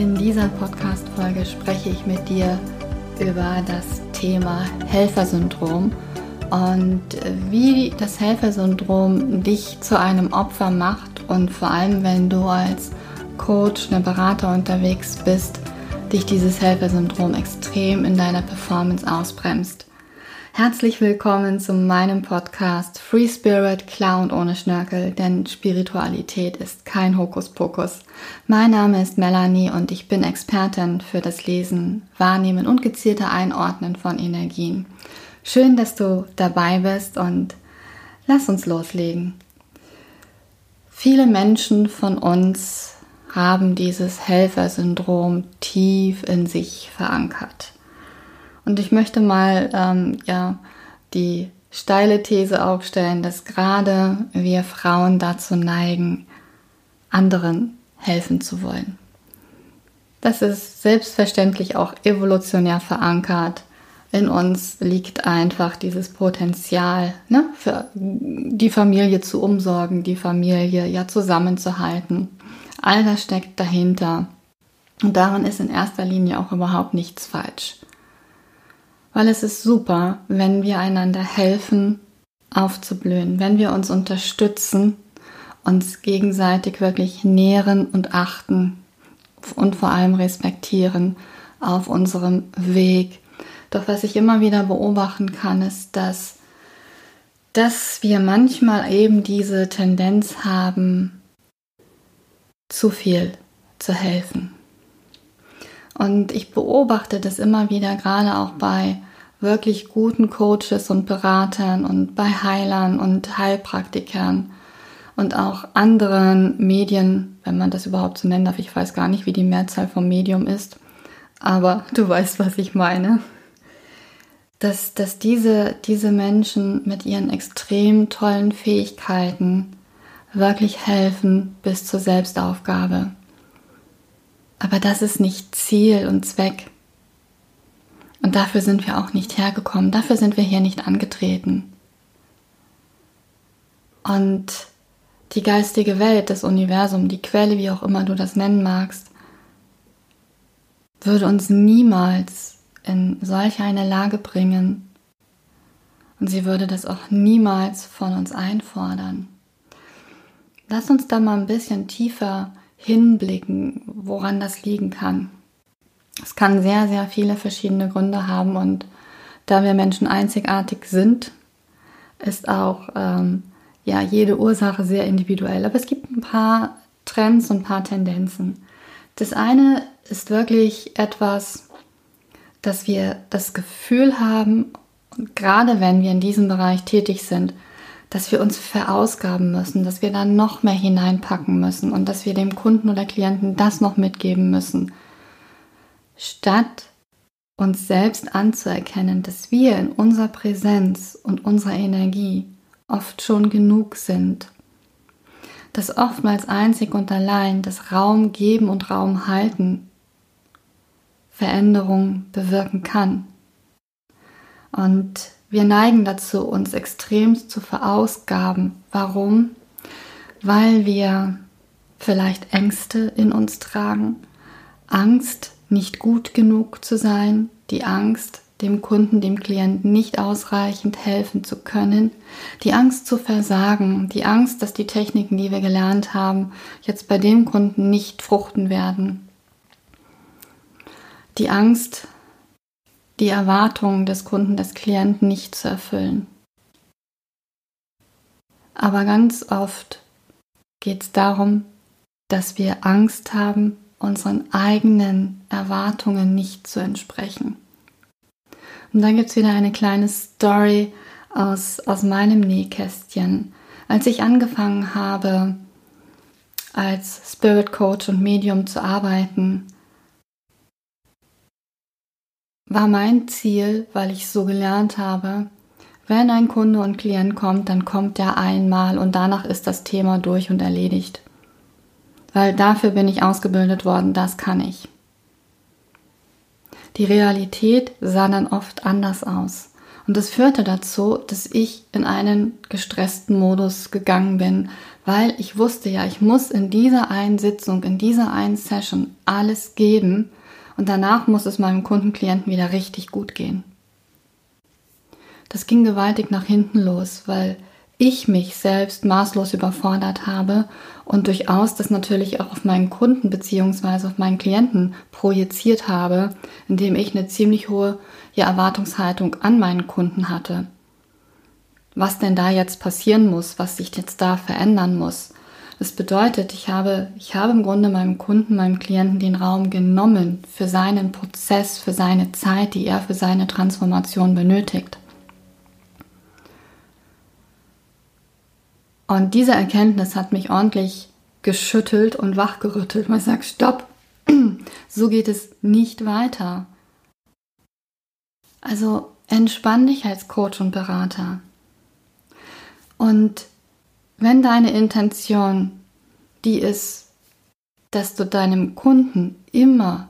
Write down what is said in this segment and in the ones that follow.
In dieser Podcast-Folge spreche ich mit dir über das Thema Helfersyndrom und wie das Helfersyndrom dich zu einem Opfer macht und vor allem, wenn du als Coach, eine Berater unterwegs bist, dich dieses Helfersyndrom extrem in deiner Performance ausbremst. Herzlich willkommen zu meinem Podcast Free Spirit, und ohne Schnörkel, denn Spiritualität ist kein Hokuspokus. Mein Name ist Melanie und ich bin Expertin für das Lesen, Wahrnehmen und gezielte Einordnen von Energien. Schön, dass du dabei bist und lass uns loslegen. Viele Menschen von uns haben dieses Helfersyndrom tief in sich verankert. Und ich möchte mal ähm, ja, die steile These aufstellen, dass gerade wir Frauen dazu neigen, anderen helfen zu wollen. Das ist selbstverständlich auch evolutionär verankert. In uns liegt einfach dieses Potenzial, ne, für die Familie zu umsorgen, die Familie ja zusammenzuhalten. All das steckt dahinter. Und daran ist in erster Linie auch überhaupt nichts falsch weil es ist super, wenn wir einander helfen, aufzublühen, wenn wir uns unterstützen, uns gegenseitig wirklich nähren und achten und vor allem respektieren auf unserem Weg. Doch was ich immer wieder beobachten kann, ist, dass, dass wir manchmal eben diese Tendenz haben, zu viel zu helfen. Und ich beobachte das immer wieder, gerade auch bei wirklich guten Coaches und Beratern und bei Heilern und Heilpraktikern und auch anderen Medien, wenn man das überhaupt so nennen darf. Ich weiß gar nicht, wie die Mehrzahl vom Medium ist, aber du weißt, was ich meine. Dass, dass diese, diese Menschen mit ihren extrem tollen Fähigkeiten wirklich helfen bis zur Selbstaufgabe. Aber das ist nicht Ziel und Zweck. Und dafür sind wir auch nicht hergekommen, dafür sind wir hier nicht angetreten. Und die geistige Welt, das Universum, die Quelle, wie auch immer du das nennen magst, würde uns niemals in solch eine Lage bringen. Und sie würde das auch niemals von uns einfordern. Lass uns da mal ein bisschen tiefer hinblicken, woran das liegen kann. Es kann sehr, sehr viele verschiedene Gründe haben und da wir Menschen einzigartig sind, ist auch ähm, ja jede Ursache sehr individuell. Aber es gibt ein paar Trends und ein paar Tendenzen. Das eine ist wirklich etwas, dass wir das Gefühl haben, gerade wenn wir in diesem Bereich tätig sind, dass wir uns verausgaben müssen, dass wir da noch mehr hineinpacken müssen und dass wir dem Kunden oder Klienten das noch mitgeben müssen, statt uns selbst anzuerkennen, dass wir in unserer Präsenz und unserer Energie oft schon genug sind, dass oftmals einzig und allein das Raum geben und Raum halten Veränderung bewirken kann. Und wir neigen dazu, uns extremst zu verausgaben. Warum? Weil wir vielleicht Ängste in uns tragen. Angst, nicht gut genug zu sein. Die Angst, dem Kunden, dem Klienten nicht ausreichend helfen zu können. Die Angst zu versagen. Die Angst, dass die Techniken, die wir gelernt haben, jetzt bei dem Kunden nicht fruchten werden. Die Angst, die Erwartungen des Kunden, des Klienten nicht zu erfüllen. Aber ganz oft geht es darum, dass wir Angst haben, unseren eigenen Erwartungen nicht zu entsprechen. Und dann gibt es wieder eine kleine Story aus, aus meinem Nähkästchen. Als ich angefangen habe, als Spirit Coach und Medium zu arbeiten, war mein Ziel, weil ich so gelernt habe, wenn ein Kunde und Klient kommt, dann kommt er einmal und danach ist das Thema durch und erledigt. Weil dafür bin ich ausgebildet worden, das kann ich. Die Realität sah dann oft anders aus. Und das führte dazu, dass ich in einen gestressten Modus gegangen bin, weil ich wusste ja, ich muss in dieser einen Sitzung, in dieser einen Session alles geben und danach muss es meinem Kundenklienten wieder richtig gut gehen. Das ging gewaltig nach hinten los, weil ich mich selbst maßlos überfordert habe und durchaus das natürlich auch auf meinen Kunden bzw. auf meinen Klienten projiziert habe, indem ich eine ziemlich hohe ja, Erwartungshaltung an meinen Kunden hatte. Was denn da jetzt passieren muss, was sich jetzt da verändern muss. Das bedeutet, ich habe, ich habe im Grunde meinem Kunden, meinem Klienten den Raum genommen für seinen Prozess, für seine Zeit, die er für seine Transformation benötigt. Und diese Erkenntnis hat mich ordentlich geschüttelt und wachgerüttelt. Man sagt, stopp, so geht es nicht weiter. Also entspann dich als Coach und Berater. Und wenn deine Intention die ist, dass du deinem Kunden immer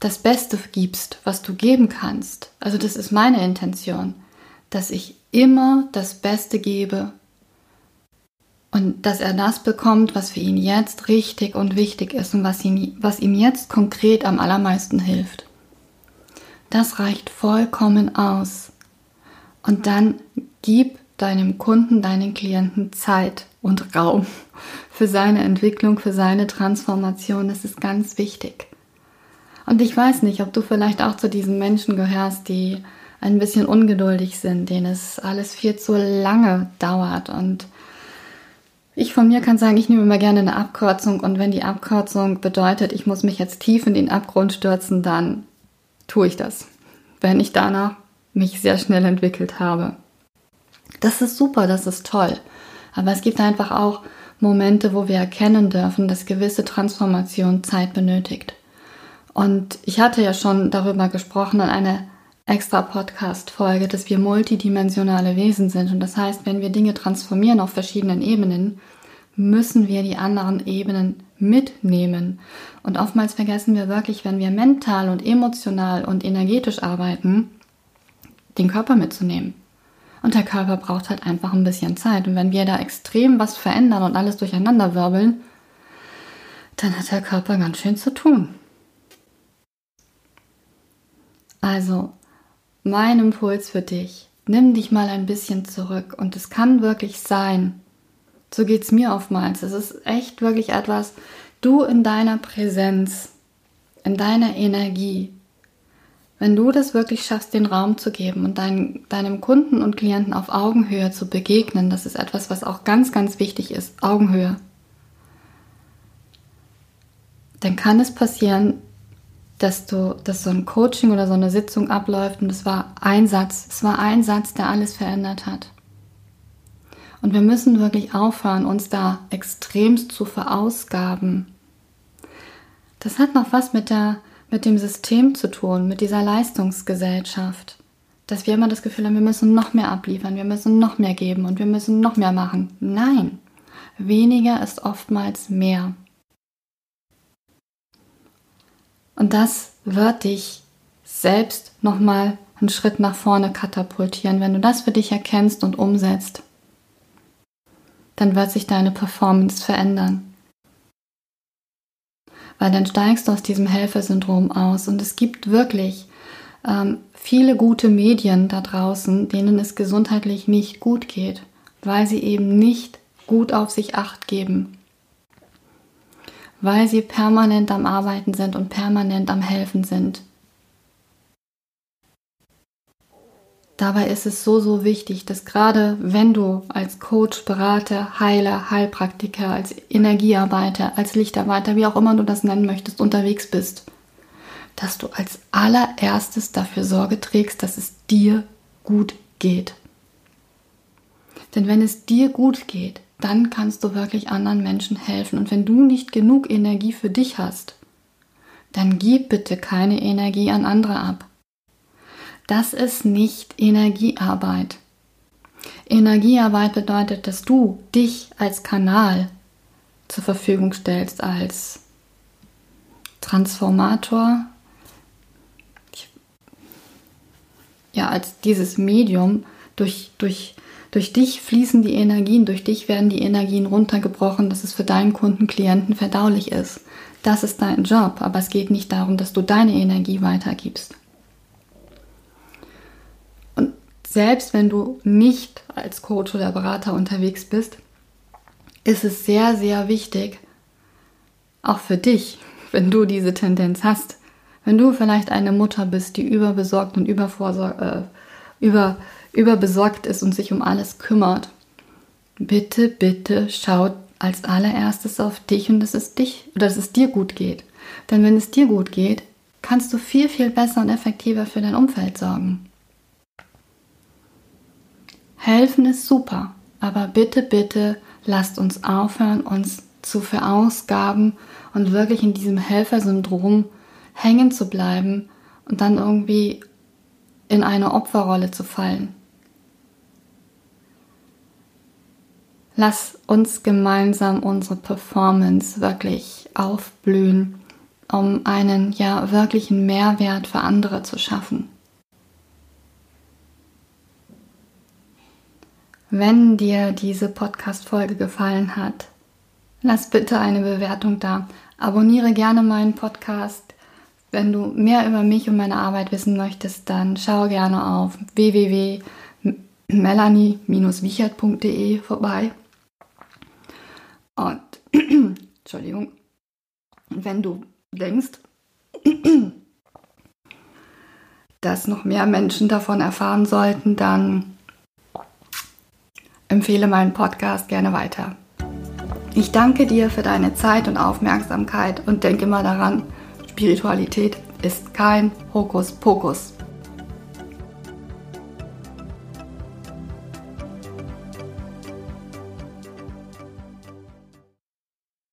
das Beste gibst, was du geben kannst. Also das ist meine Intention, dass ich immer das Beste gebe, und dass er das bekommt, was für ihn jetzt richtig und wichtig ist und was, ihn, was ihm jetzt konkret am allermeisten hilft. Das reicht vollkommen aus. Und dann gib deinem Kunden, deinen Klienten Zeit und Raum für seine Entwicklung, für seine Transformation. Das ist ganz wichtig. Und ich weiß nicht, ob du vielleicht auch zu diesen Menschen gehörst, die ein bisschen ungeduldig sind, denen es alles viel zu lange dauert und ich von mir kann sagen, ich nehme immer gerne eine Abkürzung und wenn die Abkürzung bedeutet, ich muss mich jetzt tief in den Abgrund stürzen, dann tue ich das. Wenn ich danach mich sehr schnell entwickelt habe. Das ist super, das ist toll. Aber es gibt einfach auch Momente, wo wir erkennen dürfen, dass gewisse Transformation Zeit benötigt. Und ich hatte ja schon darüber gesprochen in einer extra Podcast-Folge, dass wir multidimensionale Wesen sind. Und das heißt, wenn wir Dinge transformieren auf verschiedenen Ebenen, müssen wir die anderen Ebenen mitnehmen. Und oftmals vergessen wir wirklich, wenn wir mental und emotional und energetisch arbeiten, den Körper mitzunehmen. Und der Körper braucht halt einfach ein bisschen Zeit. Und wenn wir da extrem was verändern und alles durcheinander wirbeln, dann hat der Körper ganz schön zu tun. Also, mein Impuls für dich, nimm dich mal ein bisschen zurück. Und es kann wirklich sein, so geht es mir oftmals. Es ist echt wirklich etwas, du in deiner Präsenz, in deiner Energie, wenn du das wirklich schaffst, den Raum zu geben und dein, deinem Kunden und Klienten auf Augenhöhe zu begegnen, das ist etwas, was auch ganz, ganz wichtig ist, Augenhöhe, dann kann es passieren, dass du, dass so ein Coaching oder so eine Sitzung abläuft und es war ein Satz, es war ein Satz, der alles verändert hat. Und wir müssen wirklich aufhören, uns da extremst zu verausgaben. Das hat noch was mit, der, mit dem System zu tun, mit dieser Leistungsgesellschaft. Dass wir immer das Gefühl haben, wir müssen noch mehr abliefern, wir müssen noch mehr geben und wir müssen noch mehr machen. Nein, weniger ist oftmals mehr. Und das wird dich selbst nochmal einen Schritt nach vorne katapultieren, wenn du das für dich erkennst und umsetzt dann wird sich deine Performance verändern. Weil dann steigst du aus diesem Helfersyndrom aus. Und es gibt wirklich ähm, viele gute Medien da draußen, denen es gesundheitlich nicht gut geht, weil sie eben nicht gut auf sich acht geben, weil sie permanent am Arbeiten sind und permanent am Helfen sind. Dabei ist es so, so wichtig, dass gerade wenn du als Coach, Berater, Heiler, Heilpraktiker, als Energiearbeiter, als Lichtarbeiter, wie auch immer du das nennen möchtest, unterwegs bist, dass du als allererstes dafür Sorge trägst, dass es dir gut geht. Denn wenn es dir gut geht, dann kannst du wirklich anderen Menschen helfen. Und wenn du nicht genug Energie für dich hast, dann gib bitte keine Energie an andere ab. Das ist nicht Energiearbeit. Energiearbeit bedeutet, dass du dich als Kanal zur Verfügung stellst, als Transformator, ja, als dieses Medium, durch, durch, Durch dich fließen die Energien, durch dich werden die Energien runtergebrochen, dass es für deinen Kunden, Klienten verdaulich ist. Das ist dein Job, aber es geht nicht darum, dass du deine Energie weitergibst. Und selbst wenn du nicht als Coach oder Berater unterwegs bist, ist es sehr, sehr wichtig, auch für dich, wenn du diese Tendenz hast, wenn du vielleicht eine Mutter bist, die überbesorgt und übervorsorgt, äh, über, überbesorgt ist und sich um alles kümmert, bitte, bitte schaut als allererstes auf dich und dass es dich dass es dir gut geht. Denn wenn es dir gut geht, kannst du viel, viel besser und effektiver für dein Umfeld sorgen. Helfen ist super, aber bitte, bitte lasst uns aufhören, uns zu verausgaben und wirklich in diesem Helfersyndrom hängen zu bleiben und dann irgendwie in eine Opferrolle zu fallen. Lass uns gemeinsam unsere Performance wirklich aufblühen, um einen ja wirklichen Mehrwert für andere zu schaffen. Wenn dir diese Podcast-Folge gefallen hat, lass bitte eine Bewertung da. Abonniere gerne meinen Podcast. Wenn du mehr über mich und meine Arbeit wissen möchtest, dann schau gerne auf www.melanie-wichert.de vorbei. Und Entschuldigung, wenn du denkst, dass noch mehr Menschen davon erfahren sollten, dann empfehle meinen Podcast gerne weiter. Ich danke dir für deine Zeit und Aufmerksamkeit und denke immer daran, Spiritualität ist kein Hokuspokus.